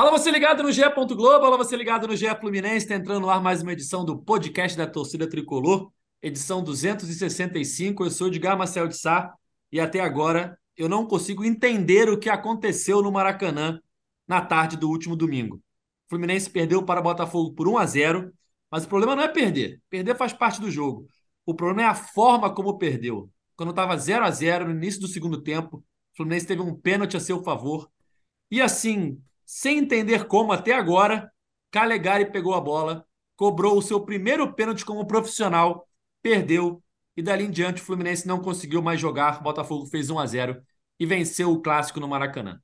Alô, você ligado no GE. Globo, alô, você ligado no GE Fluminense, está entrando no ar mais uma edição do podcast da torcida tricolor, edição 265. Eu sou o Edgar Marcel de Sá e até agora eu não consigo entender o que aconteceu no Maracanã na tarde do último domingo. O Fluminense perdeu para o Botafogo por 1 a 0, mas o problema não é perder. Perder faz parte do jogo. O problema é a forma como perdeu. Quando estava 0 a 0 no início do segundo tempo, o Fluminense teve um pênalti a seu favor. E assim, sem entender como até agora, Calegari pegou a bola, cobrou o seu primeiro pênalti como profissional, perdeu e dali em diante o Fluminense não conseguiu mais jogar. O Botafogo fez 1 a 0 e venceu o clássico no Maracanã.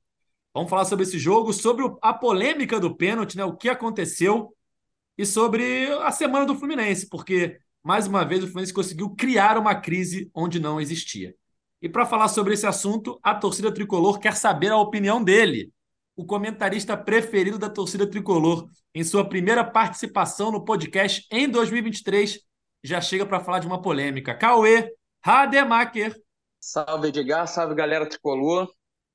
Vamos falar sobre esse jogo, sobre a polêmica do pênalti, né? O que aconteceu e sobre a semana do Fluminense, porque mais uma vez o Fluminense conseguiu criar uma crise onde não existia. E para falar sobre esse assunto, a torcida tricolor quer saber a opinião dele o comentarista preferido da torcida tricolor, em sua primeira participação no podcast em 2023, já chega para falar de uma polêmica. Cauê Rademacher. Salve, Edgar, salve, galera tricolor.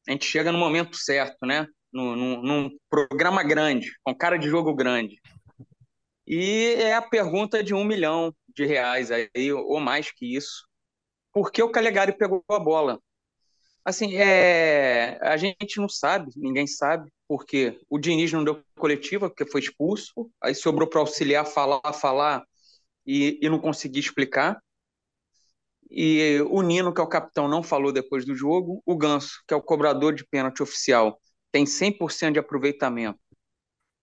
A gente chega no momento certo, né? Num, num, num programa grande, com cara de jogo grande. E é a pergunta de um milhão de reais aí, ou mais que isso. Por que o Calegari pegou a bola? Assim, é, a gente não sabe, ninguém sabe, porque o Diniz não deu coletiva, porque foi expulso, aí sobrou para auxiliar falar, falar e, e não conseguir explicar. E o Nino, que é o capitão, não falou depois do jogo. O Ganso, que é o cobrador de pênalti oficial, tem 100% de aproveitamento.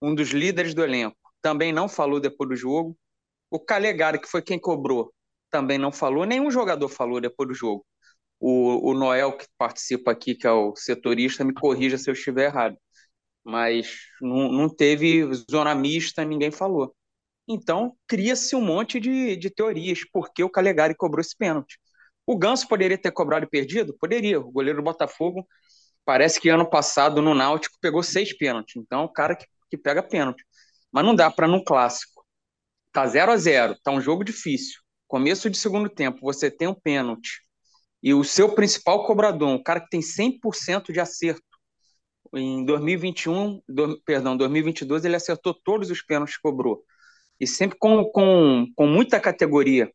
Um dos líderes do elenco, também não falou depois do jogo. O Calegari, que foi quem cobrou, também não falou. Nenhum jogador falou depois do jogo. O, o Noel, que participa aqui, que é o setorista, me corrija se eu estiver errado. Mas não, não teve zona mista, ninguém falou. Então, cria-se um monte de, de teorias, porque o Calegari cobrou esse pênalti. O Ganso poderia ter cobrado e perdido? Poderia. O goleiro do Botafogo, parece que ano passado no Náutico pegou seis pênaltis. Então, o cara que, que pega pênalti. Mas não dá para no clássico. Tá 0 a 0 tá um jogo difícil. Começo de segundo tempo, você tem um pênalti e o seu principal cobrador, um cara que tem 100% de acerto, em 2021, do, perdão, 2022, ele acertou todos os pênaltis que cobrou. E sempre com, com, com muita categoria.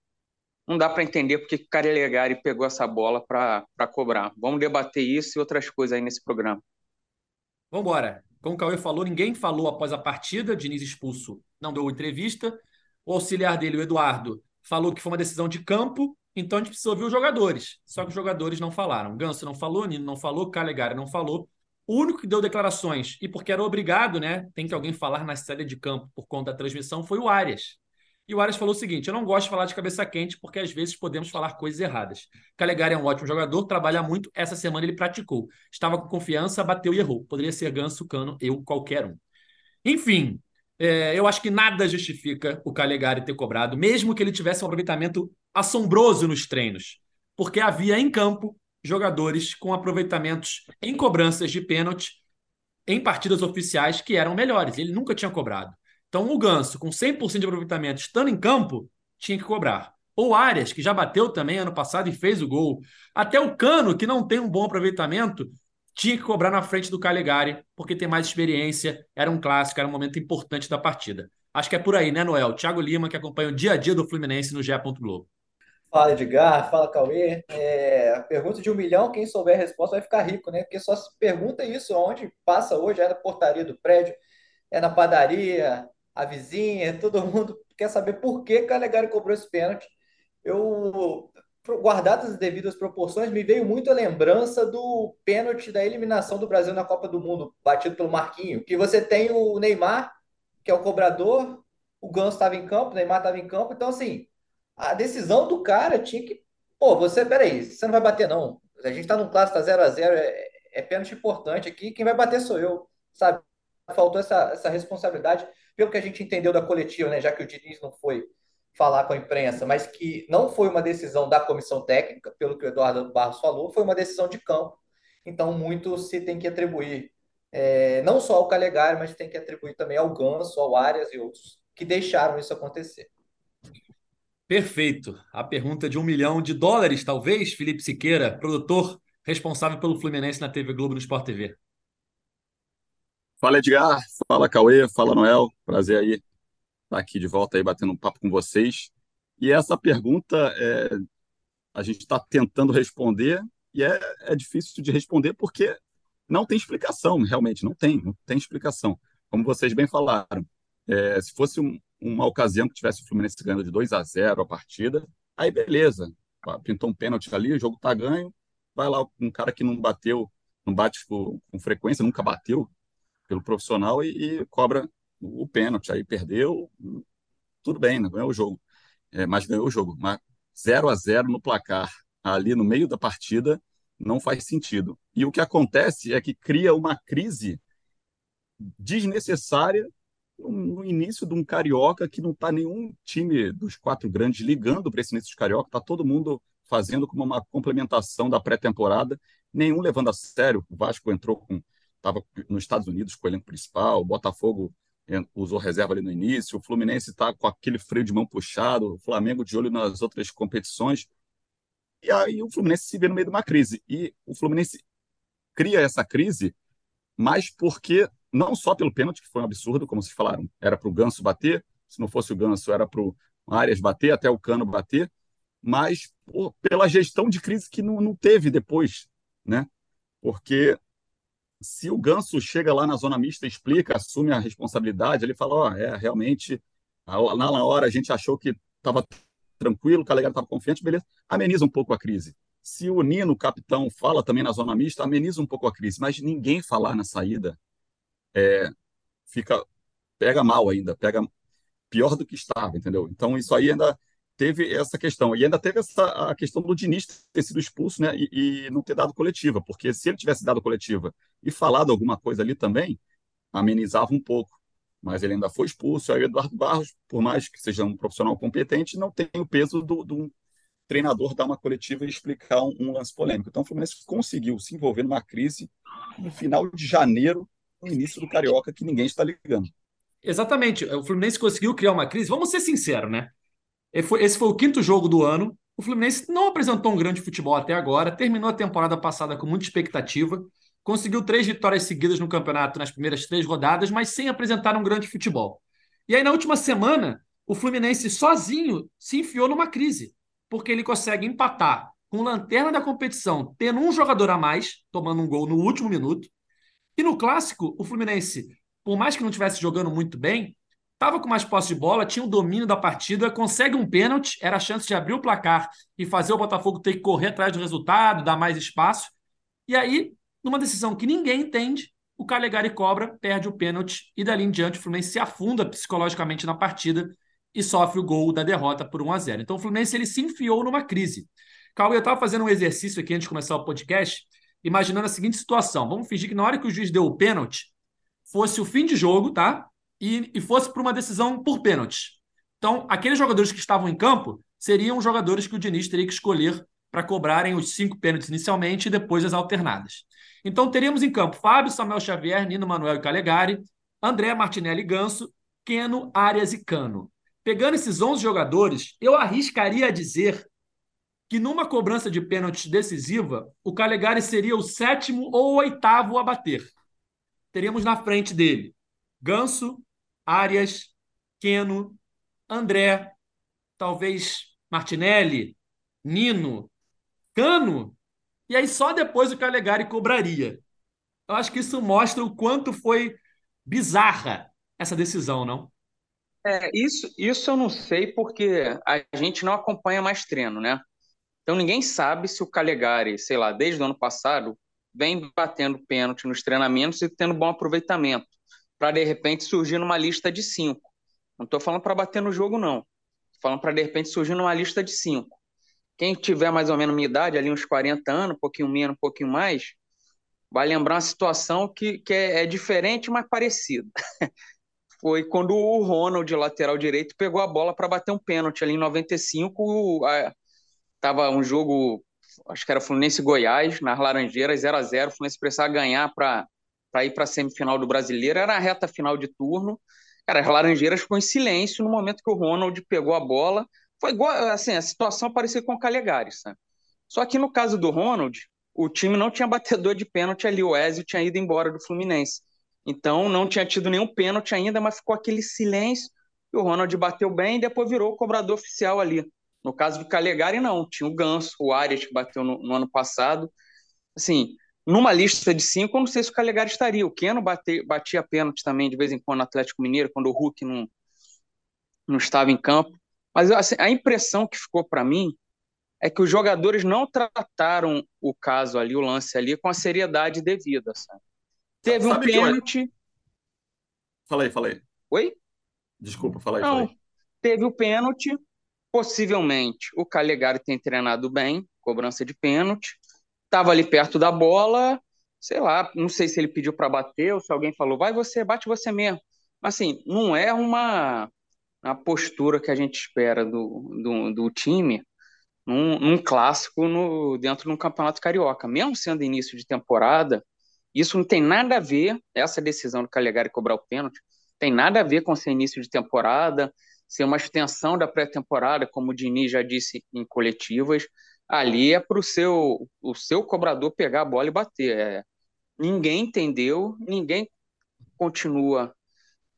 Não dá para entender porque o Carelegari pegou essa bola para cobrar. Vamos debater isso e outras coisas aí nesse programa. Vamos embora. Como o Cauê falou, ninguém falou após a partida. Diniz expulso não deu entrevista. O auxiliar dele, o Eduardo, falou que foi uma decisão de campo então a gente precisa ouvir os jogadores. Só que os jogadores não falaram. Ganso não falou, Nino não falou, Calegari não falou. O único que deu declarações, e porque era obrigado, né? Tem que alguém falar na saída de campo por conta da transmissão, foi o Arias. E o Arias falou o seguinte: eu não gosto de falar de cabeça quente, porque às vezes podemos falar coisas erradas. Calegari é um ótimo jogador, trabalha muito. Essa semana ele praticou. Estava com confiança, bateu e errou. Poderia ser Ganso, Cano, eu, qualquer um. Enfim, é, eu acho que nada justifica o Calegari ter cobrado, mesmo que ele tivesse um aproveitamento assombroso nos treinos, porque havia em campo jogadores com aproveitamentos em cobranças de pênalti em partidas oficiais que eram melhores. Ele nunca tinha cobrado. Então, o Ganso, com 100% de aproveitamento, estando em campo, tinha que cobrar. Ou Arias, que já bateu também ano passado e fez o gol. Até o Cano, que não tem um bom aproveitamento, tinha que cobrar na frente do Calegari, porque tem mais experiência, era um clássico, era um momento importante da partida. Acho que é por aí, né, Noel? Thiago Lima, que acompanha o dia a dia do Fluminense no GE. Globo. Fala Edgar, fala Cauê. É, pergunta de um milhão, quem souber a resposta vai ficar rico, né? Porque só se pergunta isso onde passa hoje, é na portaria do prédio, é na padaria, a vizinha, todo mundo quer saber por que Calegari cobrou esse pênalti. Eu, guardadas as devidas proporções, me veio muito a lembrança do pênalti da eliminação do Brasil na Copa do Mundo, batido pelo Marquinho, que você tem o Neymar, que é o cobrador, o Ganso estava em campo, o Neymar estava em campo, então assim a decisão do cara tinha que. Pô, você, peraí, você não vai bater, não. A gente tá num clássico, tá 0x0, é, é pênalti importante aqui, quem vai bater sou eu, sabe? Faltou essa, essa responsabilidade, pelo que a gente entendeu da coletiva, né? Já que o Diniz não foi falar com a imprensa, mas que não foi uma decisão da comissão técnica, pelo que o Eduardo Barros falou, foi uma decisão de campo. Então, muito se tem que atribuir, é, não só ao Calegari, mas tem que atribuir também ao Ganso, ao Arias e outros que deixaram isso acontecer. Perfeito. A pergunta de um milhão de dólares, talvez, Felipe Siqueira, produtor responsável pelo Fluminense na TV Globo no Sport TV. Fala Edgar, fala Cauê, fala Noel, prazer aí estar aqui de volta aí batendo um papo com vocês. E essa pergunta é, a gente está tentando responder e é, é difícil de responder porque não tem explicação, realmente, não tem, não tem explicação. Como vocês bem falaram, é, se fosse um, uma ocasião que tivesse o Fluminense ganhando de 2 a 0 a partida, aí beleza, pintou um pênalti ali, o jogo tá ganho, vai lá um cara que não bateu, não bate com, frequência, nunca bateu pelo profissional e, e cobra o pênalti, aí perdeu, tudo bem, não ganhou o jogo, é, mas ganhou o jogo, mas 0 a 0 no placar, ali no meio da partida, não faz sentido. E o que acontece é que cria uma crise desnecessária no início de um carioca que não está nenhum time dos quatro grandes ligando para esse início de carioca, está todo mundo fazendo como uma complementação da pré-temporada, nenhum levando a sério. O Vasco entrou com estava nos Estados Unidos com o elenco principal, o Botafogo usou reserva ali no início, o Fluminense está com aquele freio de mão puxado, o Flamengo de olho nas outras competições. E aí o Fluminense se vê no meio de uma crise. E o Fluminense cria essa crise, mas porque, não só pelo pênalti, que foi um absurdo, como vocês falaram, era para o Ganso bater, se não fosse o Ganso, era para o Arias bater, até o Cano bater, mas pô, pela gestão de crise que não, não teve depois, né? Porque se o Ganso chega lá na zona mista, explica, assume a responsabilidade, ele fala, ó, oh, é, realmente, lá na hora a gente achou que estava tranquilo, o Calegari estava confiante, beleza, ameniza um pouco a crise. Se o Nino, o capitão, fala também na zona mista, ameniza um pouco a crise, mas ninguém falar na saída é, fica pega mal ainda, pega pior do que estava, entendeu? Então isso aí ainda teve essa questão e ainda teve essa a questão do Diniz ter sido expulso, né, e, e não ter dado coletiva, porque se ele tivesse dado coletiva e falado alguma coisa ali também, amenizava um pouco mas ele ainda foi expulso. Aí o Eduardo Barros, por mais que seja um profissional competente, não tem o peso do, do treinador dar uma coletiva e explicar um, um, lance polêmico. Então o Fluminense conseguiu se envolver numa crise no final de janeiro, no início do Carioca, que ninguém está ligando. Exatamente. O Fluminense conseguiu criar uma crise. Vamos ser sinceros, né? Esse foi o quinto jogo do ano. O Fluminense não apresentou um grande futebol até agora, terminou a temporada passada com muita expectativa conseguiu três vitórias seguidas no campeonato nas primeiras três rodadas, mas sem apresentar um grande futebol. E aí, na última semana, o Fluminense sozinho se enfiou numa crise, porque ele consegue empatar com lanterna da competição, tendo um jogador a mais, tomando um gol no último minuto. E no clássico, o Fluminense, por mais que não estivesse jogando muito bem, estava com mais posse de bola, tinha o domínio da partida, consegue um pênalti, era a chance de abrir o placar e fazer o Botafogo ter que correr atrás do resultado, dar mais espaço. E aí numa decisão que ninguém entende, o Calegari cobra, perde o pênalti e dali em diante o Fluminense se afunda psicologicamente na partida e sofre o gol da derrota por 1 a 0. Então o Fluminense ele se enfiou numa crise. Cauê, eu estava fazendo um exercício aqui antes de começar o podcast, imaginando a seguinte situação. Vamos fingir que na hora que o juiz deu o pênalti, fosse o fim de jogo, tá? E, e fosse por uma decisão por pênalti. Então, aqueles jogadores que estavam em campo seriam os jogadores que o Diniz teria que escolher para cobrarem os cinco pênaltis inicialmente e depois as alternadas. Então teríamos em campo Fábio, Samuel Xavier, Nino Manuel e Calegari, André Martinelli Ganso, Keno, Arias e Cano. Pegando esses 11 jogadores, eu arriscaria a dizer que numa cobrança de pênalti decisiva, o Calegari seria o sétimo ou oitavo a bater. Teríamos na frente dele Ganso, Arias, Keno, André, talvez Martinelli, Nino, Cano e aí só depois o Calegari cobraria. Eu acho que isso mostra o quanto foi bizarra essa decisão, não? É, isso, isso eu não sei porque a gente não acompanha mais treino, né? Então ninguém sabe se o Calegari, sei lá, desde o ano passado, vem batendo pênalti nos treinamentos e tendo bom aproveitamento, para de repente surgir numa lista de cinco. Não estou falando para bater no jogo, não. Estou falando para de repente surgir numa lista de cinco. Quem tiver mais ou menos minha idade, ali uns 40 anos, um pouquinho menos, um pouquinho mais, vai lembrar uma situação que, que é, é diferente, mas parecida. Foi quando o Ronald, lateral direito, pegou a bola para bater um pênalti ali em 95. Estava um jogo, acho que era Fluminense Goiás, nas Laranjeiras, 0 a 0 O Fluminense precisava ganhar para ir para a semifinal do Brasileiro. Era a reta final de turno. Cara, as Laranjeiras ficou em silêncio no momento que o Ronald pegou a bola foi igual, assim, a situação parecia com o Calegari, sabe? Só que no caso do Ronald, o time não tinha batedor de pênalti ali, o Ezio tinha ido embora do Fluminense. Então não tinha tido nenhum pênalti ainda, mas ficou aquele silêncio. E o Ronald bateu bem e depois virou o cobrador oficial ali. No caso do Calegari, não. Tinha o Ganso, o Arias, que bateu no, no ano passado. Assim, numa lista de cinco, eu não sei se o Calegari estaria. O Keno bate, batia pênalti também de vez em quando no Atlético Mineiro, quando o Hulk não, não estava em campo. Mas assim, a impressão que ficou para mim é que os jogadores não trataram o caso ali, o lance ali, com a seriedade devida. Sabe? Teve sabe um pênalti. Eu... Falei, falei. Oi? Desculpa, falei, não, falei. Teve o pênalti, possivelmente o Calegari tem treinado bem, cobrança de pênalti, estava ali perto da bola, sei lá, não sei se ele pediu para bater ou se alguém falou, vai você, bate você mesmo. Assim, não é uma, uma postura que a gente espera do, do, do time num, num clássico no, dentro de um campeonato carioca. Mesmo sendo início de temporada, isso não tem nada a ver, essa decisão do Calegari cobrar o pênalti, tem nada a ver com ser início de temporada, ser uma extensão da pré-temporada, como o Dini já disse em coletivas. Ali é para o seu, o seu cobrador pegar a bola e bater. É, ninguém entendeu, ninguém continua.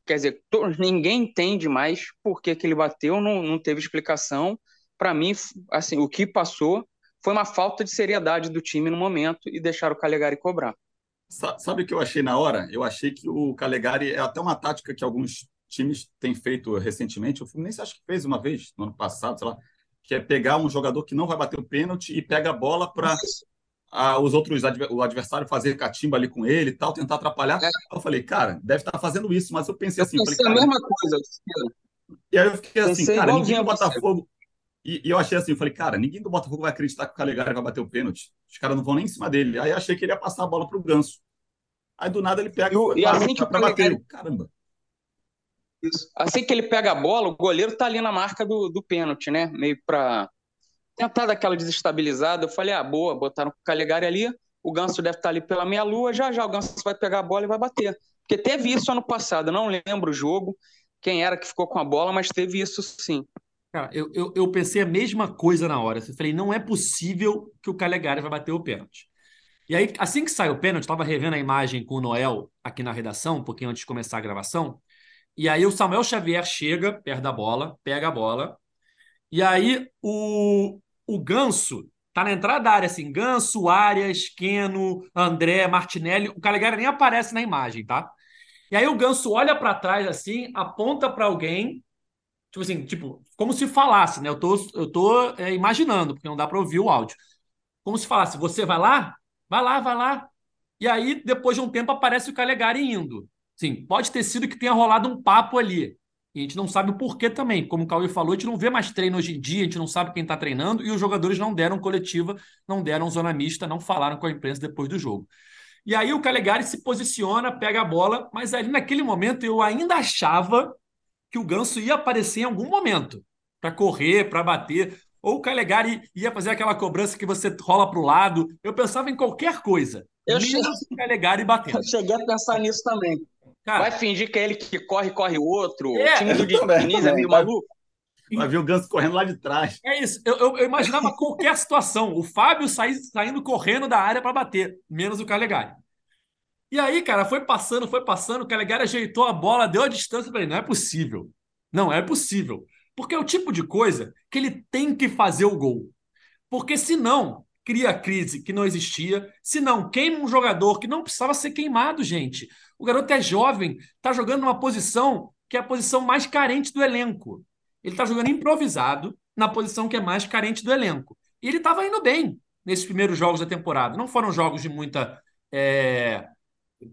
Quer dizer, to, ninguém entende mais por que, que ele bateu, não, não teve explicação para mim, assim, o que passou foi uma falta de seriedade do time no momento e deixar o Calegari cobrar. Sabe o que eu achei na hora? Eu achei que o Calegari é até uma tática que alguns times têm feito recentemente. O Fluminense acho que fez uma vez no ano passado, sei lá, que é pegar um jogador que não vai bater o pênalti e pega a bola para os outros o adversário fazer catimba ali com ele e tal, tentar atrapalhar. É. Eu falei, cara, deve estar fazendo isso, mas eu pensei assim, pensei falei, a mesma coisa. E aí eu fiquei assim, cara, ninguém do Botafogo, e, e, eu achei assim, eu falei, cara, ninguém do Botafogo vai acreditar que o Calegari vai bater o pênalti. Os caras não vão nem em cima dele. Aí eu achei que ele ia passar a bola pro Ganso. Aí do nada ele pega e, e assim que pra bater. Caramba. Isso. Assim que ele pega a bola, o goleiro tá ali na marca do, do pênalti, né? Meio pra tentar dar aquela desestabilizada. Eu falei, ah, boa, botaram o Calegari ali, o Ganso deve estar tá ali pela meia-lua, já já o Ganso vai pegar a bola e vai bater. Porque teve isso ano passado, não lembro o jogo, quem era que ficou com a bola, mas teve isso sim. Cara, eu, eu, eu, pensei a mesma coisa na hora. Eu falei, não é possível que o Calegari vai bater o pênalti. E aí, assim que sai o pênalti, estava revendo a imagem com o Noel aqui na redação, um pouquinho antes de começar a gravação. E aí o Samuel Xavier chega perto da bola, pega a bola. E aí o, o Ganso tá na entrada da área, assim, Ganso, Arias, Keno, André, Martinelli. O Calegari nem aparece na imagem, tá? E aí o Ganso olha para trás, assim, aponta para alguém Tipo assim, tipo, como se falasse, né? Eu tô, eu tô é, imaginando, porque não dá para ouvir o áudio. Como se falasse, você vai lá? Vai lá, vai lá. E aí, depois de um tempo, aparece o Calegari indo. Sim, pode ter sido que tenha rolado um papo ali. E a gente não sabe o porquê também. Como o Cauê falou, a gente não vê mais treino hoje em dia, a gente não sabe quem está treinando, e os jogadores não deram coletiva, não deram zona mista, não falaram com a imprensa depois do jogo. E aí o Calegari se posiciona, pega a bola, mas ali naquele momento eu ainda achava que o Ganso ia aparecer em algum momento para correr, para bater. Ou o Calegari ia fazer aquela cobrança que você rola para o lado. Eu pensava em qualquer coisa. Eu menos o Calegari batendo. Eu cheguei a pensar nisso também. Cara, Vai fingir que é ele que corre, corre o outro. É, o time do Diniz é meio maluco. Vai ver o Ganso correndo lá de trás. É isso. Eu, eu, eu imaginava qualquer situação. O Fábio sai, saindo correndo da área para bater, menos o Calegari. E aí, cara, foi passando, foi passando, o Calegari ajeitou a bola, deu a distância, falei, não é possível. Não é possível. Porque é o tipo de coisa que ele tem que fazer o gol. Porque senão, cria crise que não existia, senão queima um jogador que não precisava ser queimado, gente. O garoto é jovem, está jogando numa posição que é a posição mais carente do elenco. Ele está jogando improvisado na posição que é mais carente do elenco. E ele estava indo bem nesses primeiros jogos da temporada. Não foram jogos de muita é,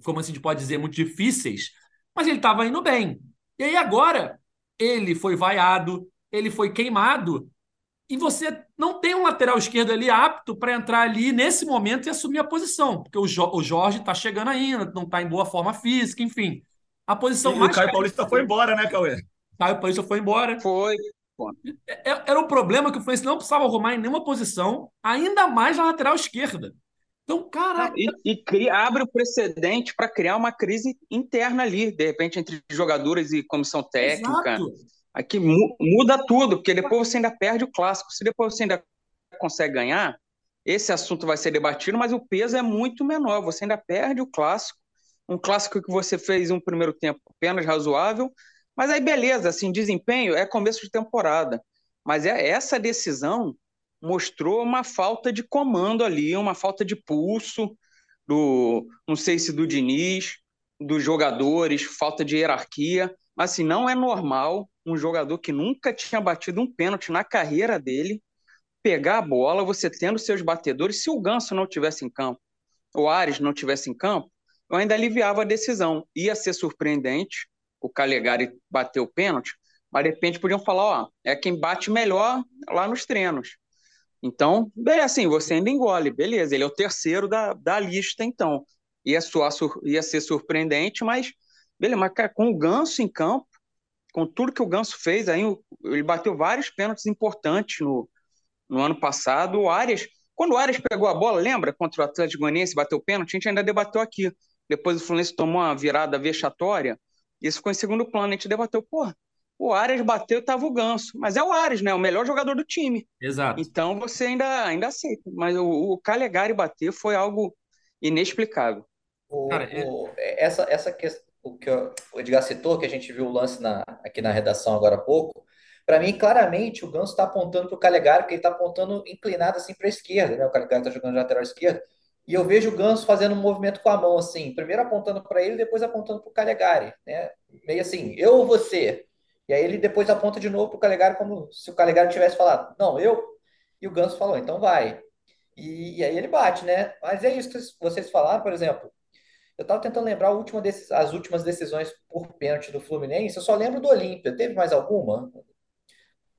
como assim a gente pode dizer, muito difíceis, mas ele estava indo bem. E aí agora ele foi vaiado, ele foi queimado, e você não tem um lateral esquerdo ali apto para entrar ali nesse momento e assumir a posição, porque o, jo o Jorge está chegando ainda, não está em boa forma física, enfim. A posição e mais. O Caio Paulista foi embora, né, Cauê? Caio Paulista foi embora. Foi. É, é, era um problema que o Fluminense não precisava arrumar em nenhuma posição, ainda mais na lateral esquerda. Então, caraca. E, e cria, abre o precedente para criar uma crise interna ali, de repente, entre jogadores e comissão técnica. Exato. Aqui mu muda tudo, porque depois você ainda perde o clássico. Se depois você ainda consegue ganhar, esse assunto vai ser debatido, mas o peso é muito menor. Você ainda perde o clássico um clássico que você fez um primeiro tempo apenas razoável, mas aí beleza, assim, desempenho é começo de temporada. Mas é essa decisão mostrou uma falta de comando ali, uma falta de pulso do, não sei se do Diniz, dos jogadores, falta de hierarquia, mas assim, não é normal um jogador que nunca tinha batido um pênalti na carreira dele pegar a bola, você tendo seus batedores, se o Ganso não tivesse em campo, o Ares não tivesse em campo, eu ainda aliviava a decisão. Ia ser surpreendente o Calegari bater o pênalti, mas de repente podiam falar, ó, é quem bate melhor lá nos treinos. Então, bem assim, você ainda engole, beleza, ele é o terceiro da, da lista, então. Ia, soar, ia ser surpreendente, mas, beleza, mas cara, com o Ganso em campo, com tudo que o Ganso fez, aí ele bateu vários pênaltis importantes no, no ano passado. O Arias, quando o Arias pegou a bola, lembra contra o Atlético Goianiense, bateu o pênalti, a gente ainda debateu aqui. Depois o Fluminense tomou uma virada vexatória, isso ficou em segundo plano, a gente debateu, porra, o Arias bateu e tava o Ganso. Mas é o Arias, né? O melhor jogador do time. Exato. Então você ainda, ainda aceita. Mas o, o Calegari bater foi algo inexplicável. O, Cara, o, é... essa, essa questão o que o Edgar citou, que a gente viu o lance na, aqui na redação agora há pouco, para mim, claramente, o Ganso está apontando para o Calegari, porque ele está apontando inclinado assim para a esquerda, né? O Calegari está jogando de lateral esquerda. E eu vejo o Ganso fazendo um movimento com a mão, assim, primeiro apontando para ele, depois apontando para o Calegari, né? Meio assim, eu ou você? E aí ele depois aponta de novo para o Calegari, como se o Calegari tivesse falado, não, eu. E o Ganso falou, então vai. E, e aí ele bate, né? Mas é isso que vocês falaram, por exemplo. Eu estava tentando lembrar última desses, as últimas decisões por pênalti do Fluminense. Eu só lembro do Olímpia. Teve mais alguma?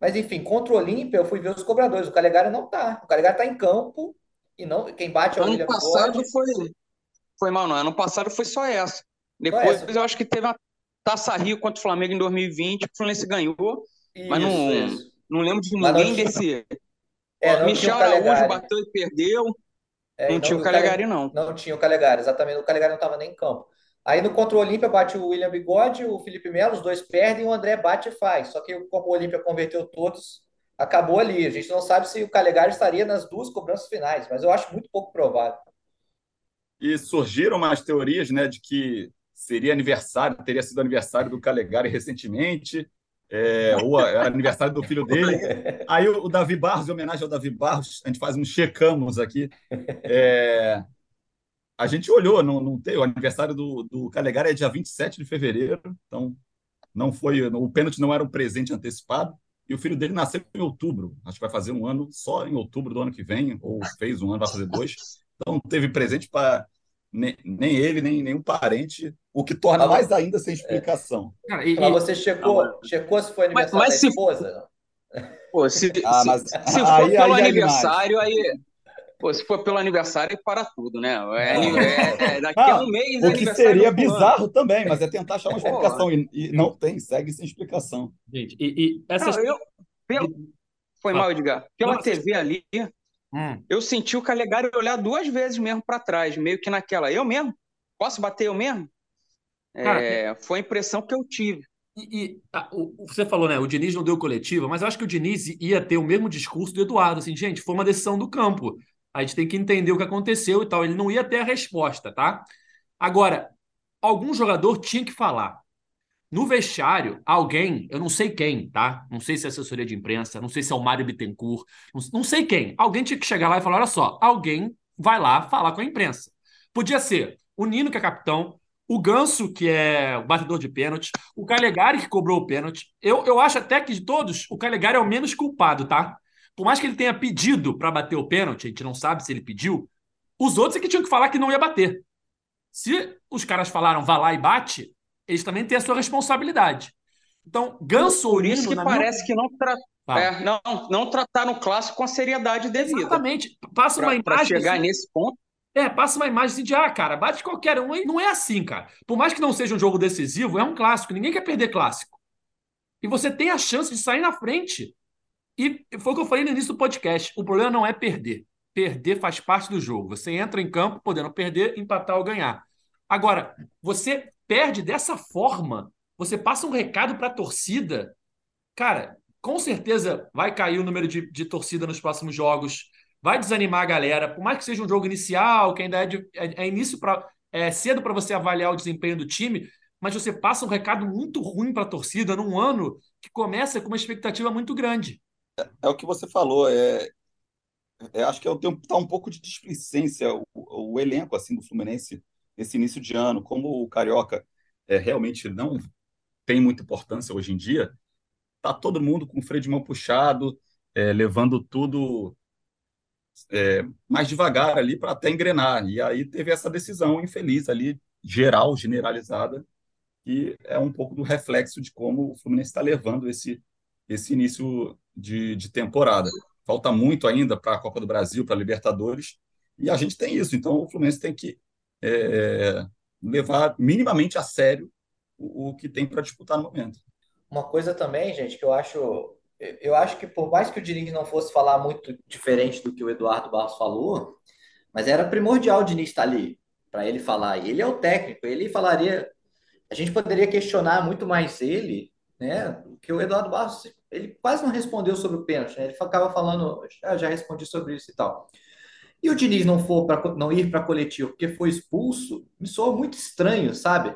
Mas enfim, contra o Olímpia, eu fui ver os cobradores. O Calegari não tá. O Calegari tá em campo e não quem bate é o ano William passado foi foi mal não. Ano passado foi só essa. Depois essa. eu acho que teve uma Taça Rio contra o Flamengo em 2020, o Fluminense ganhou, isso, mas não, isso. não lembro de ninguém desse. É, Michel Araújo bateu e perdeu. É, não, não, tinha o Calegari, não. Não tinha o Calegari, exatamente. O Calegari não estava nem em campo. Aí no contra o Olímpia bate o William Bigode, o Felipe Melo, os dois perdem, o André bate e faz. Só que como o Olímpia converteu todos, acabou ali. A gente não sabe se o Calegari estaria nas duas cobranças finais, mas eu acho muito pouco provável. E surgiram umas teorias, né, de que seria aniversário, teria sido aniversário do Calegari recentemente, é, ou era aniversário do filho dele. Aí o, o, Davi Barros, em homenagem ao Davi Barros, a gente faz um checamos aqui. É, a gente olhou, não, não tem, o aniversário do, do Calegari é dia 27 de fevereiro, então não foi, o pênalti não era um presente antecipado, e o filho dele nasceu em outubro, acho que vai fazer um ano só em outubro do ano que vem, ou fez um ano, vai fazer dois. Então teve presente para nem, nem ele, nem nenhum parente, o que torna mais ainda sem explicação. É. e, Mas você checou, não, checou se foi aniversário mas, mas da esposa? Pô, se, ah, mas, se, se for aí, pelo aí é aniversário, aí. Pô, se for pelo aniversário, para tudo, né? É, é, é daqui ah, a um mês. O que seria bizarro também, mas é tentar achar uma explicação. E, e, não tem, segue sem explicação. Gente, e, e essas. Não, eu, pelo... Foi mal, Edgar. Pela TV ali, Hum. Eu senti o Calegari olhar duas vezes mesmo para trás, meio que naquela. Eu mesmo? Posso bater eu mesmo? Cara, é, foi a impressão que eu tive. E, e a, o, você falou, né? O Diniz não deu coletiva, mas eu acho que o Diniz ia ter o mesmo discurso do Eduardo. Assim, gente, foi uma decisão do campo. A gente tem que entender o que aconteceu e tal. Ele não ia ter a resposta, tá? Agora, algum jogador tinha que falar. No vestiário, alguém, eu não sei quem, tá? Não sei se é assessoria de imprensa, não sei se é o Mário Bittencourt, não, não sei quem. Alguém tinha que chegar lá e falar: olha só, alguém vai lá falar com a imprensa. Podia ser o Nino, que é capitão, o Ganso, que é o batedor de pênalti, o Calegari, que cobrou o pênalti. Eu, eu acho até que de todos, o Calegari é o menos culpado, tá? Por mais que ele tenha pedido para bater o pênalti, a gente não sabe se ele pediu, os outros é que tinham que falar que não ia bater. Se os caras falaram vá lá e bate, eles também têm a sua responsabilidade. Então, Ganso Por isso que parece minha... que não, tra... ah. é, não, não trataram o clássico com a seriedade devida. Exatamente. Passa pra, uma imagem. Para chegar assim, nesse ponto. É, passa uma imagem assim de, ah, cara, bate qualquer um. Não é assim, cara. Por mais que não seja um jogo decisivo, é um clássico. Ninguém quer perder clássico. E você tem a chance de sair na frente. E foi o que eu falei no início do podcast. O problema não é perder. Perder faz parte do jogo. Você entra em campo podendo perder, empatar ou ganhar. Agora, você perde dessa forma, você passa um recado para a torcida, cara, com certeza vai cair o número de, de torcida nos próximos jogos, vai desanimar a galera, por mais que seja um jogo inicial, que ainda é, de, é, é início para é cedo para você avaliar o desempenho do time, mas você passa um recado muito ruim para a torcida num ano que começa com uma expectativa muito grande. É, é o que você falou, é, é acho que está um pouco de displicência o, o, elenco assim do Fluminense nesse início de ano, como o Carioca é, realmente não tem muita importância hoje em dia, tá todo mundo com o freio de mão puxado, é, levando tudo é, mais devagar ali para até engrenar. E aí teve essa decisão infeliz ali, geral, generalizada, que é um pouco do reflexo de como o Fluminense está levando esse, esse início de, de temporada. Falta muito ainda para a Copa do Brasil, para a Libertadores, e a gente tem isso. Então o Fluminense tem que é, levar minimamente a sério o, o que tem para disputar no momento. Uma coisa também, gente, que eu acho eu acho que por mais que o Diniz não fosse falar muito diferente do que o Eduardo Barros falou, mas era primordial o Diniz estar ali para ele falar. Ele é o técnico, ele falaria. A gente poderia questionar muito mais ele, né? Que o Eduardo Barros, ele quase não respondeu sobre o pênalti, né? Ele ficava falando, ah, já respondi sobre isso e tal. E o Diniz não for para não ir para coletivo porque foi expulso, me soa muito estranho, sabe?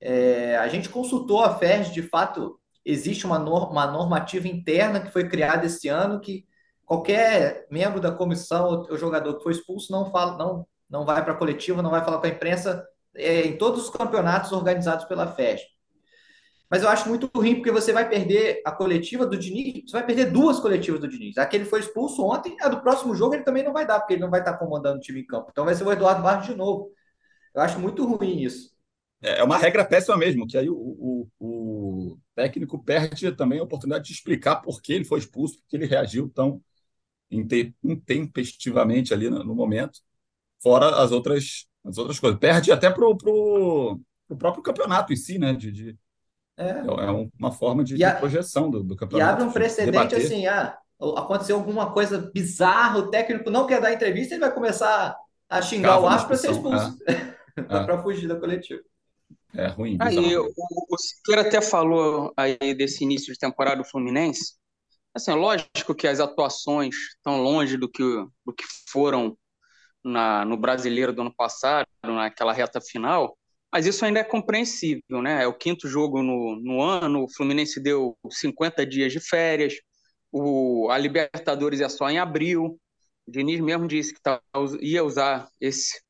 É, a gente consultou a FERJ, de fato, existe uma, normativa interna que foi criada esse ano que qualquer membro da comissão ou jogador que foi expulso não fala, não, não vai para a coletiva, não vai falar com a imprensa é, em todos os campeonatos organizados pela FES. Mas eu acho muito ruim, porque você vai perder a coletiva do Diniz, você vai perder duas coletivas do Diniz. Aquele foi expulso ontem, a do próximo jogo ele também não vai dar, porque ele não vai estar comandando o time em campo. Então vai ser o Eduardo Barros de novo. Eu acho muito ruim isso. É, é uma regra péssima mesmo, que aí o, o, o técnico perde também a oportunidade de explicar por que ele foi expulso, porque ele reagiu tão intempestivamente ali no, no momento, fora as outras, as outras coisas. Perde até para o próprio campeonato em si, né? De, de é. é uma forma de, a, de projeção do, do, campeonato. E abre um precedente assim, ah, aconteceu alguma coisa bizarra, o técnico não quer dar entrevista, ele vai começar a xingar o árbitro para ser expulso, é. para fugir da coletiva. É ruim. Aí, o, o Siqueira até falou aí desse início de temporada do Fluminense. Assim, lógico que as atuações estão longe do que, do que foram na, no brasileiro do ano passado, naquela reta final, mas isso ainda é compreensível, né? É o quinto jogo no, no ano, o Fluminense deu 50 dias de férias, o, a Libertadores é só em abril. O Diniz mesmo disse que tá, ia usar esse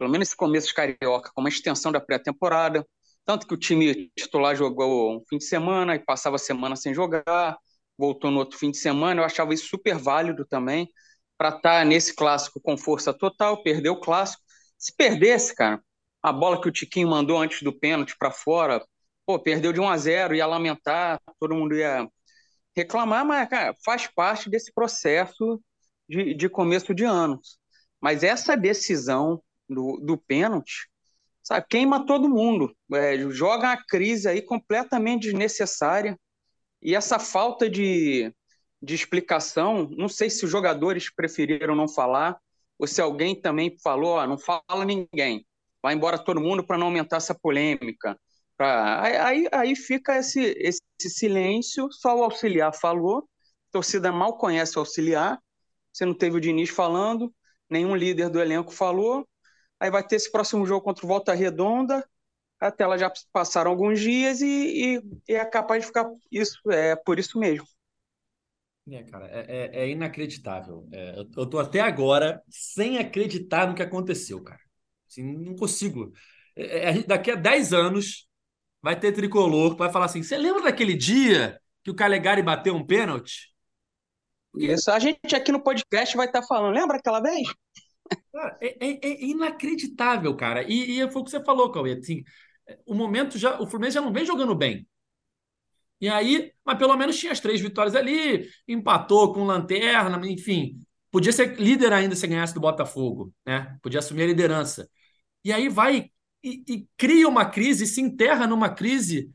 pelo menos esse começo de Carioca, como uma extensão da pré-temporada. Tanto que o time titular jogou um fim de semana e passava a semana sem jogar, voltou no outro fim de semana. Eu achava isso super válido também, para estar tá nesse clássico com força total, perder o clássico. Se perdesse, cara, a bola que o Tiquinho mandou antes do pênalti para fora, pô, perdeu de 1 a 0, ia lamentar, todo mundo ia reclamar, mas, cara, faz parte desse processo de, de começo de anos. Mas essa decisão do, do pênalti, sabe, queima todo mundo, é, joga a crise aí completamente desnecessária, e essa falta de, de explicação, não sei se os jogadores preferiram não falar, ou se alguém também falou, ó, não fala ninguém, vai embora todo mundo para não aumentar essa polêmica. Pra... Aí, aí fica esse, esse silêncio, só o auxiliar falou, a torcida mal conhece o auxiliar, você não teve o Diniz falando, nenhum líder do elenco falou, Aí vai ter esse próximo jogo contra o Volta Redonda. Até lá já passaram alguns dias e, e, e é capaz de ficar isso, é por isso mesmo. É, cara, é, é, é inacreditável. É, eu, eu tô até agora sem acreditar no que aconteceu, cara. Assim, não consigo. É, é daqui a 10 anos vai ter tricolor que vai falar assim: você lembra daquele dia que o Calegari bateu um pênalti? Isso, a gente aqui no podcast vai estar tá falando. Lembra aquela vez? É, é, é, inacreditável, cara. E, e foi o que você falou, Cauê. Assim, o momento já. O Fluminense já não vem jogando bem. E aí, mas pelo menos tinha as três vitórias ali, empatou com lanterna, enfim. Podia ser líder ainda se ganhasse do Botafogo, né? Podia assumir a liderança. E aí vai e, e cria uma crise, se enterra numa crise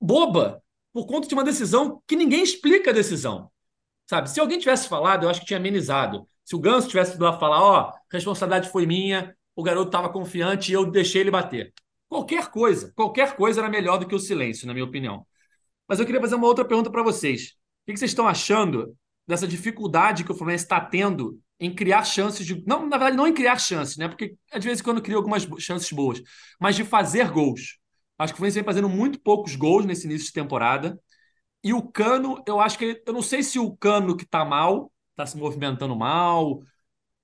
boba, por conta de uma decisão que ninguém explica a decisão. Sabe? Se alguém tivesse falado, eu acho que tinha amenizado. Se o Ganso tivesse ido lá falar, ó, responsabilidade foi minha, o garoto estava confiante e eu deixei ele bater. Qualquer coisa, qualquer coisa era melhor do que o silêncio, na minha opinião. Mas eu queria fazer uma outra pergunta para vocês. O que vocês estão achando dessa dificuldade que o Fluminense está tendo em criar chances de. Não, na verdade, não em criar chances, né? Porque às vezes quando cria algumas chances boas, mas de fazer gols. Acho que o Fluminense vem fazendo muito poucos gols nesse início de temporada. E o Cano, eu acho que. Eu não sei se o Cano que tá mal, tá se movimentando mal,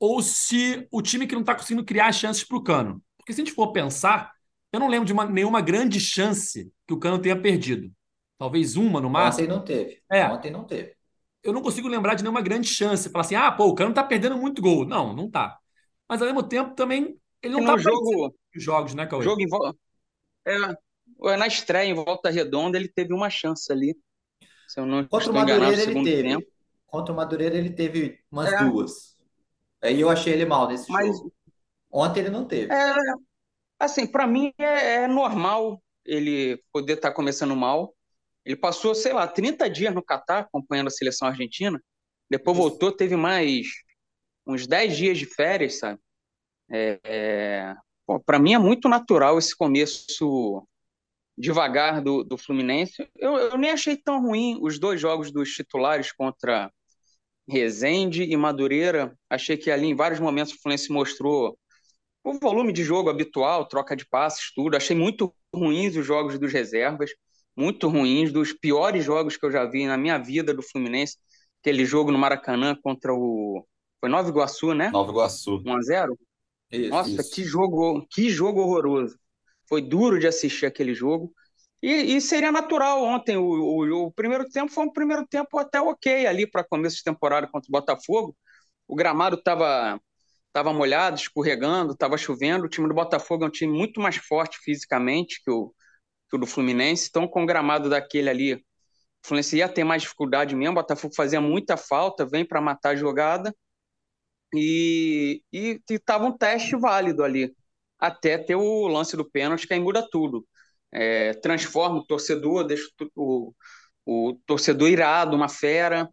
ou se o time que não tá conseguindo criar chances pro Cano. Porque se a gente for pensar, eu não lembro de uma, nenhuma grande chance que o Cano tenha perdido. Talvez uma no máximo. Ontem não teve. É. Ontem não teve. Eu não consigo lembrar de nenhuma grande chance. Falar assim, ah, pô, o Cano tá perdendo muito gol. Não, não tá. Mas ao mesmo tempo também ele não E tá no jogo, os jogos, né, Cauê? jogo em vo- é, na estreia em Volta Redonda ele teve uma chance ali. Se eu não Contra o enganado, Madureira ele segundo teve. tempo. Contra o Madureira ele teve umas É. duas. Aí eu achei ele mal nesse Mas jogo. Ontem ele não teve. é, assim, para mim é, é normal ele poder estar começando mal. Ele passou, sei lá, 30 dias no Catar acompanhando a seleção argentina. Depois Isso. voltou, teve mais uns 10 dias de férias, sabe? É, é, para mim é muito natural esse começo devagar do, do Fluminense. Eu, eu nem achei tão ruim os dois jogos dos titulares contra Resende e Madureira. Achei que ali em vários momentos o Fluminense mostrou o volume de jogo habitual, troca de passes, tudo. Achei muito ruins os jogos dos reservas, muito ruins, dos piores jogos que eu já vi na minha vida do Fluminense. Aquele jogo no Maracanã contra o. Foi Nova Iguaçu, né? Nova Iguaçu. 1x0? Isso. Nossa, isso. que jogo, que jogo horroroso. Foi duro de assistir aquele jogo. E, e seria natural ontem. O, o, o primeiro tempo foi um primeiro tempo até ok ali para começo de temporada contra o Botafogo. O gramado estava tava molhado, escorregando, estava chovendo. O time do Botafogo é um time muito mais forte fisicamente que o, que o do Fluminense. Então, com o gramado daquele ali, o Fluminense ia ter mais dificuldade mesmo. O Botafogo fazia muita falta, vem para matar a jogada. E estava um teste válido ali, até ter o lance do pênalti, que aí muda tudo. É, transforma o torcedor, deixa o, o torcedor irado, uma fera.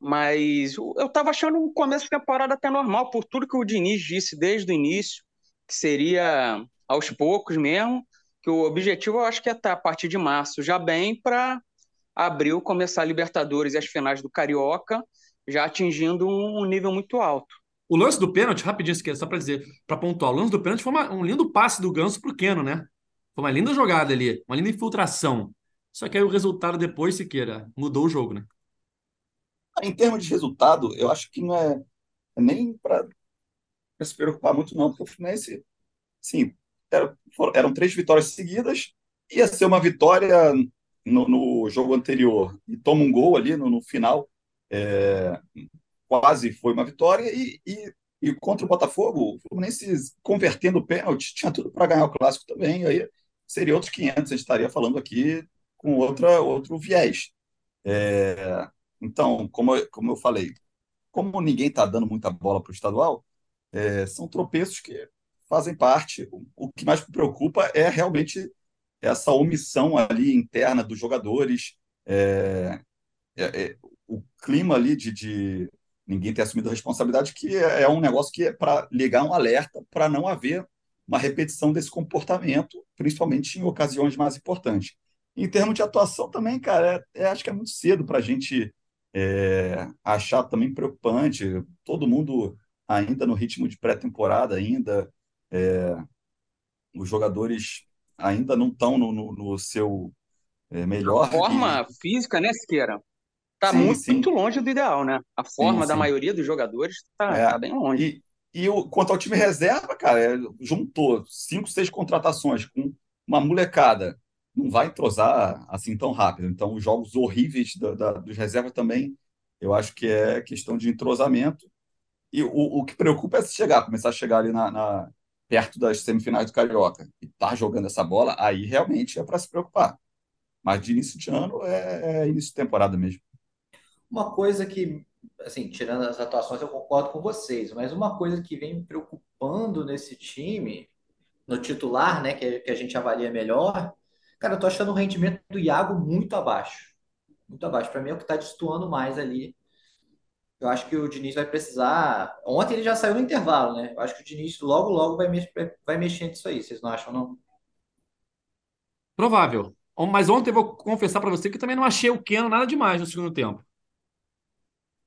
Mas eu estava achando um começo de temporada até normal, por tudo que o Diniz disse desde o início, que seria aos poucos mesmo, que o objetivo eu acho que é estar a partir de março já bem para abril começar a Libertadores e as finais do Carioca, já atingindo um nível muito alto. O lance do pênalti, rapidinho, só para dizer, para pontuar, o lance do pênalti foi uma- um lindo passe do Ganso pro Keno, né? Foi uma linda jogada ali, uma linda infiltração. Só que aí o resultado depois, Siqueira, mudou o jogo, né? Em termos de resultado, eu acho que não é, é nem para se preocupar muito, não, porque o Fluminense, sim, era- foram- eram três vitórias seguidas, ia ser uma vitória no, no jogo anterior e toma um gol ali no, no final, é, quase foi uma vitória, e, e, e contra o Botafogo, o Fluminense convertendo o pênalti, tinha tudo para ganhar o clássico também, aí seria outros 500, a gente estaria falando aqui com outra, outro viés. É, então, como, eu- como eu falei, como ninguém está dando muita bola para o estadual, é, são tropeços que fazem parte. O, o que mais me preocupa é realmente essa omissão ali interna dos jogadores, é, é, é, o clima ali de, de ninguém ter assumido a responsabilidade, que é, é um negócio que é para ligar um alerta para não haver uma repetição desse comportamento, principalmente em ocasiões mais importantes. Em termos de atuação também, cara, é, é- acho que é muito cedo para a gente é, achar também preocupante. Todo mundo ainda no ritmo de pré-temporada, ainda é, os jogadores ainda não estão no, no- no seu é, melhor. forma física, né, Siqueira? Tá Sim, muito, sim. muito longe do ideal, né? A forma da sim. maioria dos jogadores tá, É. tá bem longe. E, e o, quanto ao time reserva, cara, é, juntou cinco, seis contratações com uma molecada. Não vai entrosar assim tão rápido. Então, os jogos horríveis da, da- dos reservas também, eu acho que é questão de entrosamento. E o, o que preocupa é se chegar, começar a chegar ali na, na- perto das semifinais do Carioca e tá jogando essa bola, aí realmente é para se preocupar. Mas de início de ano é, é início de temporada mesmo. Uma coisa que, assim, tirando as atuações, eu concordo com vocês, mas uma coisa que vem me preocupando nesse time, no titular, né, que, que a gente avalia melhor, cara, eu tô achando o rendimento do Iago muito abaixo. Muito abaixo. Para mim é o que tá destoando mais ali. Eu acho que o Diniz vai precisar. Ontem ele já saiu no intervalo, né? Eu acho que o Diniz logo, logo vai, mex... vai mexer nisso aí. Vocês não acham, não? Provável. Mas ontem eu vou confessar para você que também não achei o Keno nada demais no segundo tempo.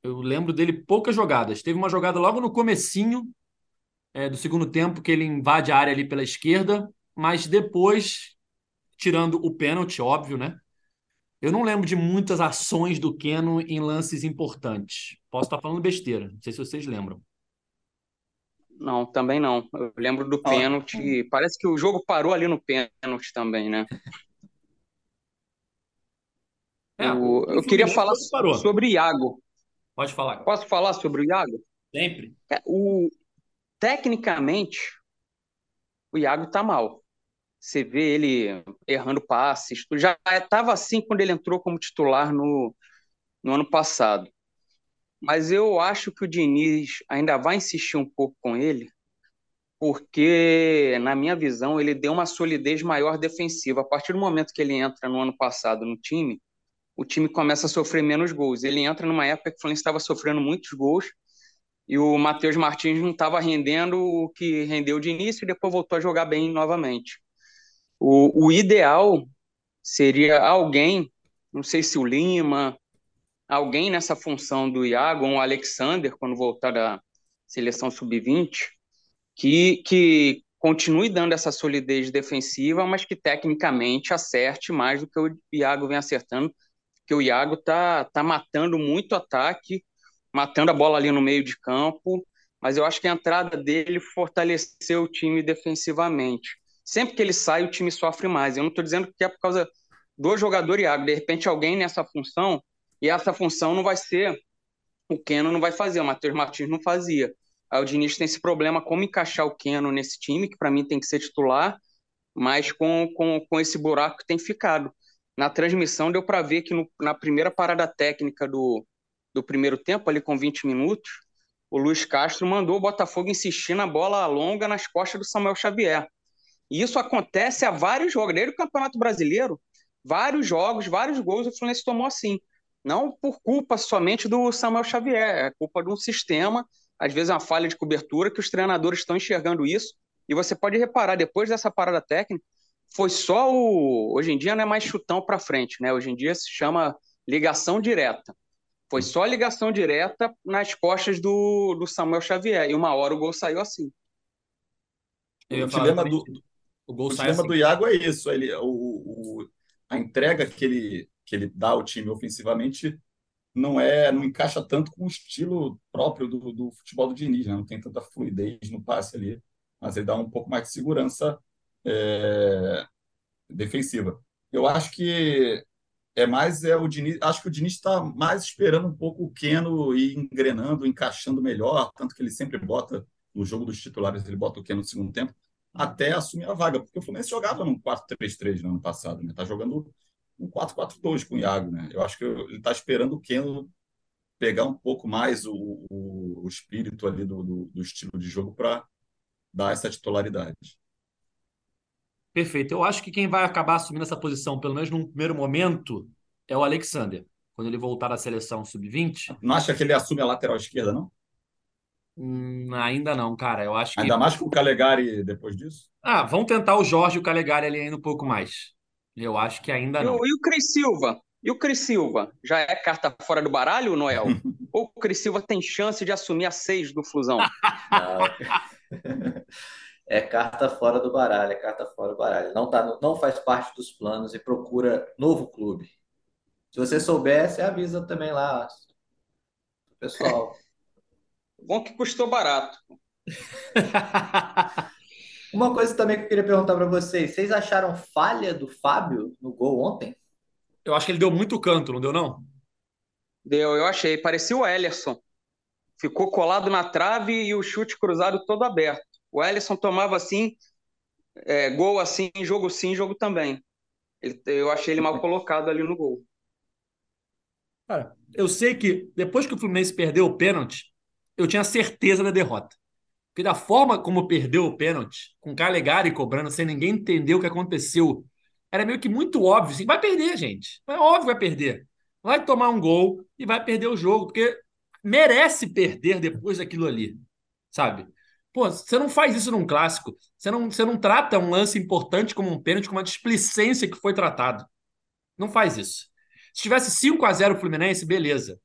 Eu lembro dele poucas jogadas. Teve uma jogada logo no comecinho é, do segundo tempo que ele invade a área ali pela esquerda, mas depois, tirando o pênalti, óbvio, né? Eu não lembro de muitas ações do Keno em lances importantes. Posso estar falando besteira, não sei se vocês lembram. Não, também não. Eu lembro do pênalti. Parece que o jogo parou ali no pênalti também, né? É, o, eu queria falar sobre o Iago. Pode falar. Posso falar sobre o Iago? Sempre. É, o, tecnicamente, o Iago tá mal. Você vê ele errando passes. Já estava assim quando ele entrou como titular no, no ano passado. Mas eu acho que o Diniz ainda vai insistir um pouco com ele, porque, na minha visão, ele deu uma solidez maior defensiva. A partir do momento que ele entra no ano passado no time, o time começa a sofrer menos gols. Ele entra numa época que o Fluminense estava sofrendo muitos gols e o Matheus Martins não estava rendendo o que rendeu de início e depois voltou a jogar bem novamente. O, o ideal seria alguém, não sei se o Lima, alguém nessa função do Iago, ou o Alexander, quando voltar da seleção sub-20, que, que continue dando essa solidez defensiva, mas que tecnicamente acerte mais do que o Iago vem acertando, porque o Iago tá, tá matando muito ataque, matando a bola ali no meio de campo, mas eu acho que a entrada dele fortaleceu o time defensivamente. Sempre que ele sai, o time sofre mais. Eu não estou dizendo que é por causa do jogador Iago, de repente alguém nessa função e essa função não vai ser o Keno não vai fazer, o Matheus Martins não fazia. Aí o Diniz tem esse problema como encaixar o Keno nesse time, que para mim tem que ser titular, mas com, com, com esse buraco que tem ficado. Na transmissão deu para ver que no, na primeira parada técnica do, do primeiro tempo, ali com 20 minutos, o Luiz Castro mandou o Botafogo insistir na bola longa nas costas do Samuel Xavier. E isso acontece a vários jogos, desde o Campeonato Brasileiro, vários jogos, vários gols o Fluminense tomou assim não por culpa somente do Samuel Xavier, é culpa de um sistema, às vezes uma falha de cobertura, que os treinadores estão enxergando isso. E você pode reparar, depois dessa parada técnica, foi só o. Hoje em dia não é mais chutão para frente, né? Hoje em dia se chama ligação direta. Foi só ligação direta nas costas do, do Samuel Xavier. E uma hora o gol saiu assim. O dilema, do, o, gol o dilema assim. do Iago é isso. Ele, o, o, a entrega que ele, que ele dá ao time ofensivamente não é não encaixa tanto com o estilo próprio do, do futebol do Diniz, né? não tem tanta fluidez no passe ali, mas ele dá um pouco mais de segurança é, defensiva. Eu acho que é mais é o Diniz, acho que o Diniz está mais esperando um pouco o Keno ir engrenando, encaixando melhor, tanto que ele sempre bota no jogo dos titulares, ele bota o Keno no segundo tempo, até assumir a vaga, porque o Fluminense jogava no 4-3-3 no ano passado, né? Tá jogando um 4-4-2 com o Iago, né? Eu acho que ele está esperando o Keno pegar um pouco mais o, o, o espírito ali do, do, do, estilo de jogo para dar essa titularidade. Perfeito. Eu acho que quem vai acabar assumindo essa posição, pelo menos num primeiro momento, é o Alexander. Quando ele voltar à seleção sub-20. Não acha que ele assume a lateral esquerda, não? Hum, ainda não, cara. Eu acho Ainda mais com o Calegari depois disso? Ah, vamos tentar o Jorge e o Calegari ali ainda um pouco mais. Eu acho que ainda não. E o Cris Silva? E o Cris Silva? Já é carta fora do baralho, Noel? Ou o Cris Silva tem chance de assumir a seis do Flusão? é carta fora do baralho, é carta fora do baralho. Não, tá, não faz parte dos planos e procura novo clube. Se você soubesse, avisa também lá, pessoal. Bom que custou barato. Uma coisa também que eu queria perguntar para vocês: vocês acharam falha do Fábio no gol ontem? Eu acho que ele deu muito canto, não deu, não? Deu, eu achei. Parecia o Ellerson. Ficou colado na trave e o chute cruzado todo aberto. O Ellerson tomava assim, é, gol assim, jogo sim, jogo também. Ele, eu achei ele mal colocado ali no gol. Cara, eu sei que depois que o Fluminense perdeu o pênalti, eu tinha certeza da derrota. Porque da forma como perdeu o pênalti, com Calegari cobrando, sem ninguém entender o que aconteceu, era meio que muito óbvio. Assim, vai perder, gente. É óbvio que vai perder. Vai tomar um gol e vai perder o jogo, porque merece perder depois daquilo ali, sabe? Pô, você não faz isso num clássico. Você não, você não trata um lance importante como um pênalti com uma displicência que foi tratado. Não faz isso. Se tivesse 5 a 0 o Fluminense, beleza.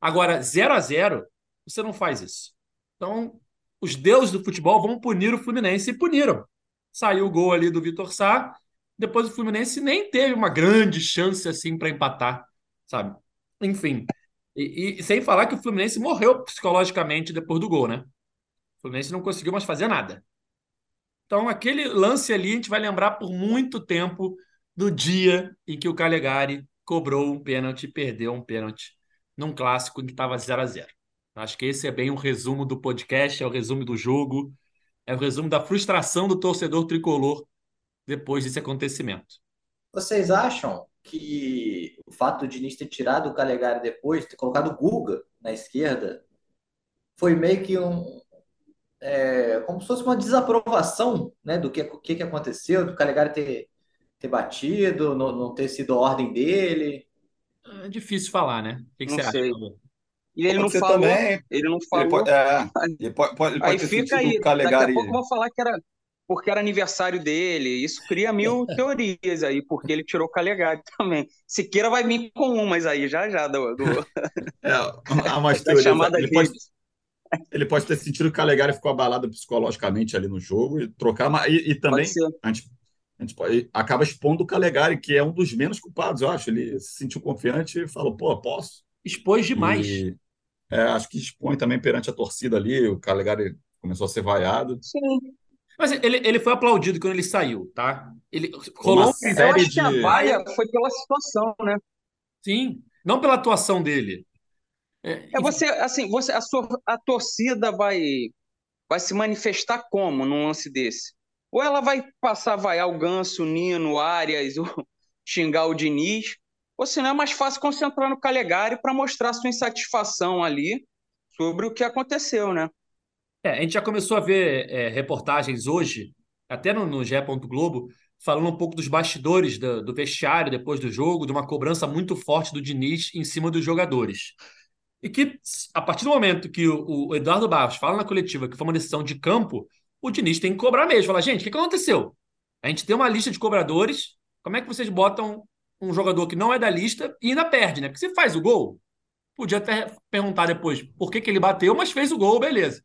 Agora, 0 a 0 você não faz isso. Então, os deuses do futebol vão punir o Fluminense e puniram. Saiu o gol ali do Vitor Sá, depois o Fluminense nem teve uma grande chance assim para empatar, sabe? Enfim. E, e, sem falar que o Fluminense morreu psicologicamente depois do gol, né? O Fluminense não conseguiu mais fazer nada. Então, aquele lance ali a gente vai lembrar por muito tempo do dia em que o Calegari cobrou um pênalti e perdeu um pênalti num clássico em que estava 0 a 0 Acho que esse é bem um resumo do podcast, é o resumo do jogo, é o resumo da frustração do torcedor tricolor depois desse acontecimento. Vocês acham que o fato de Diniz ter tirado o Calegari depois, ter colocado o Guga na esquerda, foi meio que um. É, como se fosse uma desaprovação né, do que, que, que aconteceu, do Calegari ter, ter batido, não, não ter sido a ordem dele. É difícil falar, né? O que, que você sei. acha? E ele não falou. Também. Ele não falou. Ele pode, é, ele pode, pode, aí fica aí. Daqui a pouco vão falar que era porque era aniversário dele. Isso cria mil teorias aí, porque ele tirou o Calegari também. Siqueira vai vir com umas aí, já já. Do, do... É, há umas teorias. Ele pode, ele pode ter sentido que o Calegari ficou abalado psicologicamente ali no jogo e trocar. E, e também a gente, a gente pode, acaba expondo o Calegari, que é um dos menos culpados, eu acho. Ele se sentiu confiante e falou: pô, posso. Expôs demais. E, é, acho que expõe também perante a torcida ali. O Calegari começou a ser vaiado. Sim. Mas ele, ele foi aplaudido quando ele saiu, tá? Ele rolou uma série eu acho de... que a vaia foi pela situação, né? Sim, não pela atuação dele. É, é você, assim, você, a, sua, a torcida vai, vai se manifestar como num lance desse? Ou ela vai passar a vaiar o Ganso, o Nino, o Arias, o, xingar o Diniz, ou se não é mais fácil concentrar no Calegari para mostrar sua insatisfação ali sobre o que aconteceu, né? É, a gente já começou a ver é, reportagens hoje, até no, no GE. Globo, falando um pouco dos bastidores do, do, vestiário depois do jogo, de uma cobrança muito forte do Diniz em cima dos jogadores. E que, a partir do momento que o, o Eduardo Barros fala na coletiva que foi uma decisão de campo, o Diniz tem que cobrar mesmo. Fala, gente, o que, aconteceu? A gente tem uma lista de cobradores, como é que vocês botam um jogador que não é da lista e ainda perde, né? Porque se faz o gol, podia até perguntar depois por que, que ele bateu, mas fez o gol, beleza.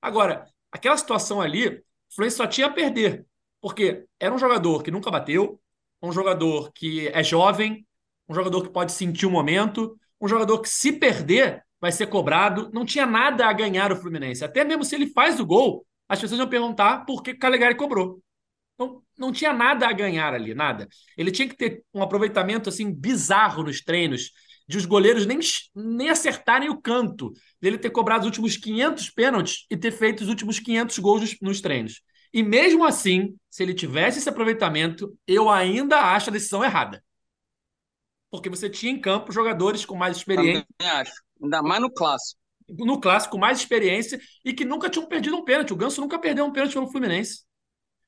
Agora, aquela situação ali, o Fluminense só tinha a perder, porque era um jogador que nunca bateu, um jogador que é jovem, um jogador que pode sentir o momento, um jogador que, se perder, vai ser cobrado. Não tinha nada a ganhar o Fluminense. Até mesmo se ele faz o gol, as pessoas iam perguntar por que o Calegari cobrou. Então, não tinha nada a ganhar ali, nada. Ele tinha que ter um aproveitamento assim bizarro nos treinos, de os goleiros nem, nem acertarem o canto, dele ter cobrado os últimos 500 pênaltis e ter feito os últimos 500 gols nos, nos treinos. E mesmo assim, se ele tivesse esse aproveitamento, eu ainda acho a decisão errada. Porque você tinha em campo jogadores com mais experiência. Também acho. Ainda mais no clássico. No clássico, com mais experiência e que nunca tinham perdido um pênalti. O Ganso nunca perdeu um pênalti pelo Fluminense.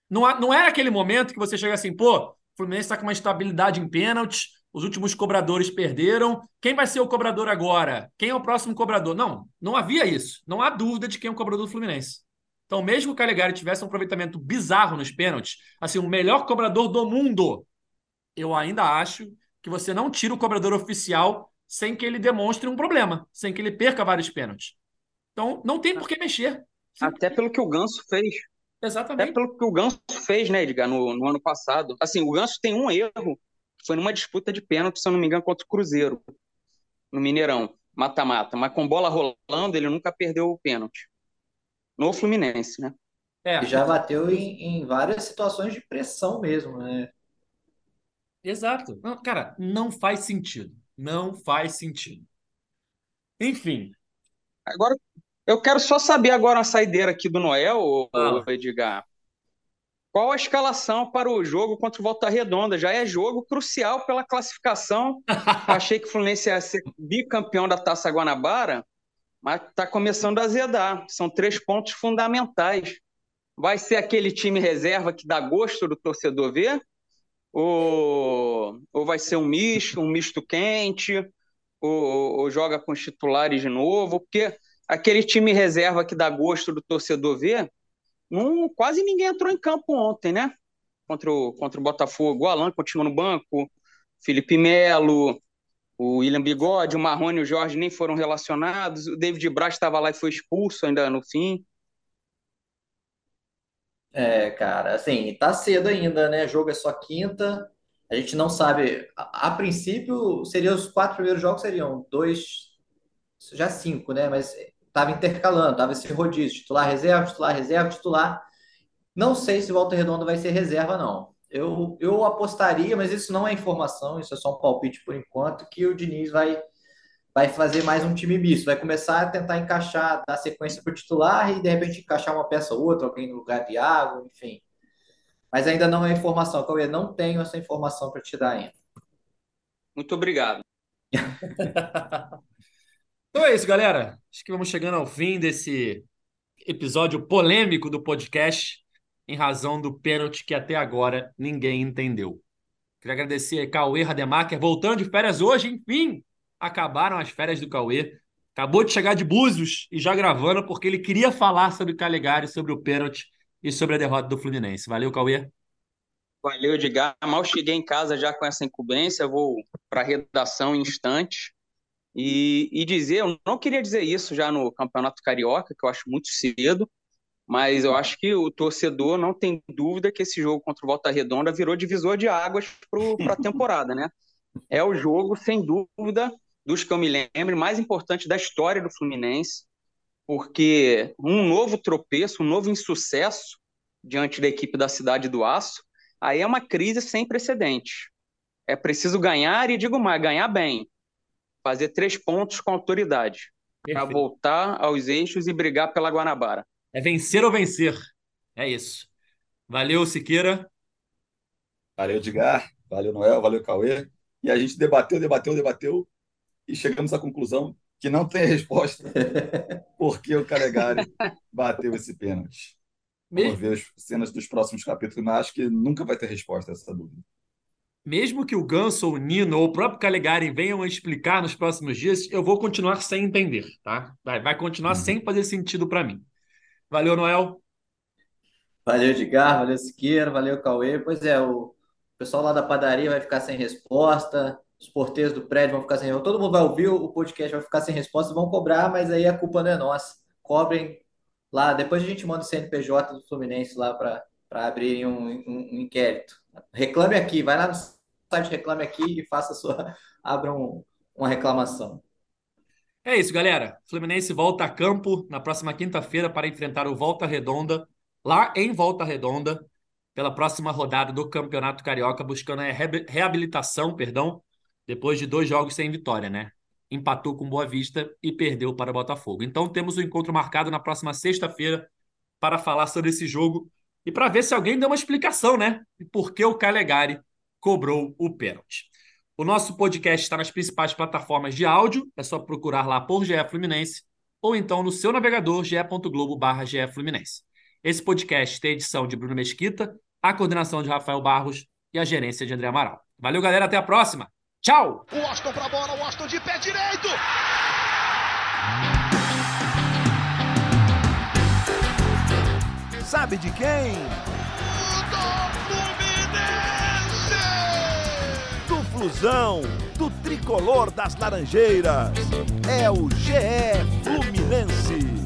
Não, não era aquele momento que você chega assim, pô, o Fluminense está com uma estabilidade em pênaltis, os últimos cobradores perderam. Quem vai ser o cobrador agora? Quem é o próximo cobrador? Não, não havia isso. Não há dúvida de quem é o cobrador do Fluminense. Então, mesmo que o Calegari tivesse um aproveitamento bizarro nos pênaltis, assim, o melhor cobrador do mundo, eu ainda acho que você não tira o cobrador oficial sem que ele demonstre um problema, sem que ele perca vários pênaltis. Então, não tem por que mexer. Até pelo que o Ganso fez. Exatamente. Até pelo que o Ganso fez, né, Edgar, no, no ano passado. Assim, o Ganso tem um erro foi numa disputa de pênalti, se eu não me engano, contra o Cruzeiro, no Mineirão, mata-mata. Mas com bola rolando, ele nunca perdeu o pênalti. No Fluminense, né? É. E já bateu em, em várias situações de pressão mesmo, né? Exato. Não, cara, não faz sentido. Não faz sentido. Enfim. Agora, eu quero só saber agora a saideira aqui do Noel, ah. Edgar. Qual a escalação para o jogo contra o Volta Redonda? Já é jogo crucial pela classificação. Achei que o Fluminense ia ser bicampeão da Taça Guanabara, mas está começando a azedar. São três pontos fundamentais. Vai ser aquele time reserva que dá gosto do torcedor ver? Ou, ou vai ser um misto, um misto quente? Ou, ou joga com os titulares de novo? Porque aquele time reserva que dá gosto do torcedor ver não, quase ninguém entrou em campo ontem, né? Contra o, contra o Botafogo. O Alan continua no banco, Felipe Melo, O William Bigode, o Marrone e o Jorge nem foram relacionados. O David Braz estava lá e foi expulso ainda no fim. É, cara, assim, tá cedo ainda, né? Jogo é só quinta. A gente não sabe. A, a princípio, seriam os quatro primeiros jogos seriam dois, já cinco, né? Mas tava intercalando, tava esse rodízio, titular, reserva, titular, reserva, titular. Não sei se Volta Redonda vai ser reserva, não. Eu, eu apostaria, mas isso não é informação, isso é só um palpite por enquanto, que o Diniz vai, vai fazer mais um time misto. Vai começar a tentar encaixar, dar sequência para o titular e de repente encaixar uma peça ou outra, alguém no lugar de Iago, enfim. Mas ainda não é informação, Cauê, não tenho essa informação para te dar ainda. Muito obrigado. então é isso, galera. Acho que vamos chegando ao fim desse episódio polêmico do podcast, em razão do pênalti que até agora ninguém entendeu. Queria agradecer a Cauê Rademacher, voltando de férias hoje, enfim, acabaram as férias do Cauê. Acabou de chegar de Búzios e já gravando, porque ele queria falar sobre o Calegari, sobre o pênalti e sobre a derrota do Fluminense. Valeu, Cauê. Valeu, Edgar. Mal cheguei em casa já com essa incumbência, vou para a redação em instantes. E, e dizer, eu não queria dizer isso já no Campeonato Carioca, que eu acho muito cedo, mas eu acho que o torcedor não tem dúvida que esse jogo contra o Volta Redonda virou divisor de águas para a temporada, né? É o jogo, sem dúvida, dos que eu me lembro, mais importante da história do Fluminense, porque um novo tropeço, um novo insucesso diante da equipe da Cidade do Aço, aí é uma crise sem precedentes. É preciso ganhar, e digo mais, ganhar bem. Fazer três pontos com autoridade. Para voltar aos eixos e brigar pela Guanabara. É vencer ou vencer. É isso. Valeu, Siqueira. Valeu, Edgar. Valeu, Noel. Valeu, Cauê. E a gente debateu, debateu, debateu e chegamos à conclusão que não tem resposta porque o Calegari bateu esse pênalti. Vamos ver as cenas dos próximos capítulos, mas acho que nunca vai ter resposta a essa dúvida. Mesmo que o Ganso, ou o Nino, ou o próprio Calegari venham a explicar nos próximos dias, eu vou continuar sem entender, tá? Vai, vai continuar uhum. sem fazer sentido para mim. Valeu, Noel. Valeu, Edgar. Valeu, Siqueira. Valeu, Cauê. Pois é, o pessoal lá da padaria vai ficar sem resposta os porteiros do prédio vão ficar sem todo mundo vai ouvir o podcast, vai ficar sem resposta, vão cobrar, mas aí a culpa não é nossa. Cobrem lá, depois a gente manda o CNPJ do Fluminense lá para abrirem um, um, um, inquérito. Reclame aqui, vai lá no site Reclame Aqui e faça sua, abra um, uma reclamação. É isso, galera. Fluminense volta a campo na próxima quinta-feira para enfrentar o Volta Redonda, lá em Volta Redonda, pela próxima rodada do Campeonato Carioca, buscando a reabilitação, perdão, depois de dois jogos sem vitória, né? Empatou com Boa Vista e perdeu para o Botafogo. Então temos o um encontro marcado na próxima sexta-feira para falar sobre esse jogo e para ver se alguém deu uma explicação, né? E por que o Calegari cobrou o pênalti. O nosso podcast está nas principais plataformas de áudio, é só procurar lá por GE Fluminense ou então no seu navegador ge.globo.br Fluminense. Esse podcast tem edição de Bruno Mesquita, a coordenação de Rafael Barros e a gerência de André Amaral. Valeu, galera, até a próxima! Tchau! O Washington pra bola, o Washington de pé direito! Sabe de quem? Do Fluminense! Do Flusão, do tricolor das Laranjeiras. É o GE Fluminense.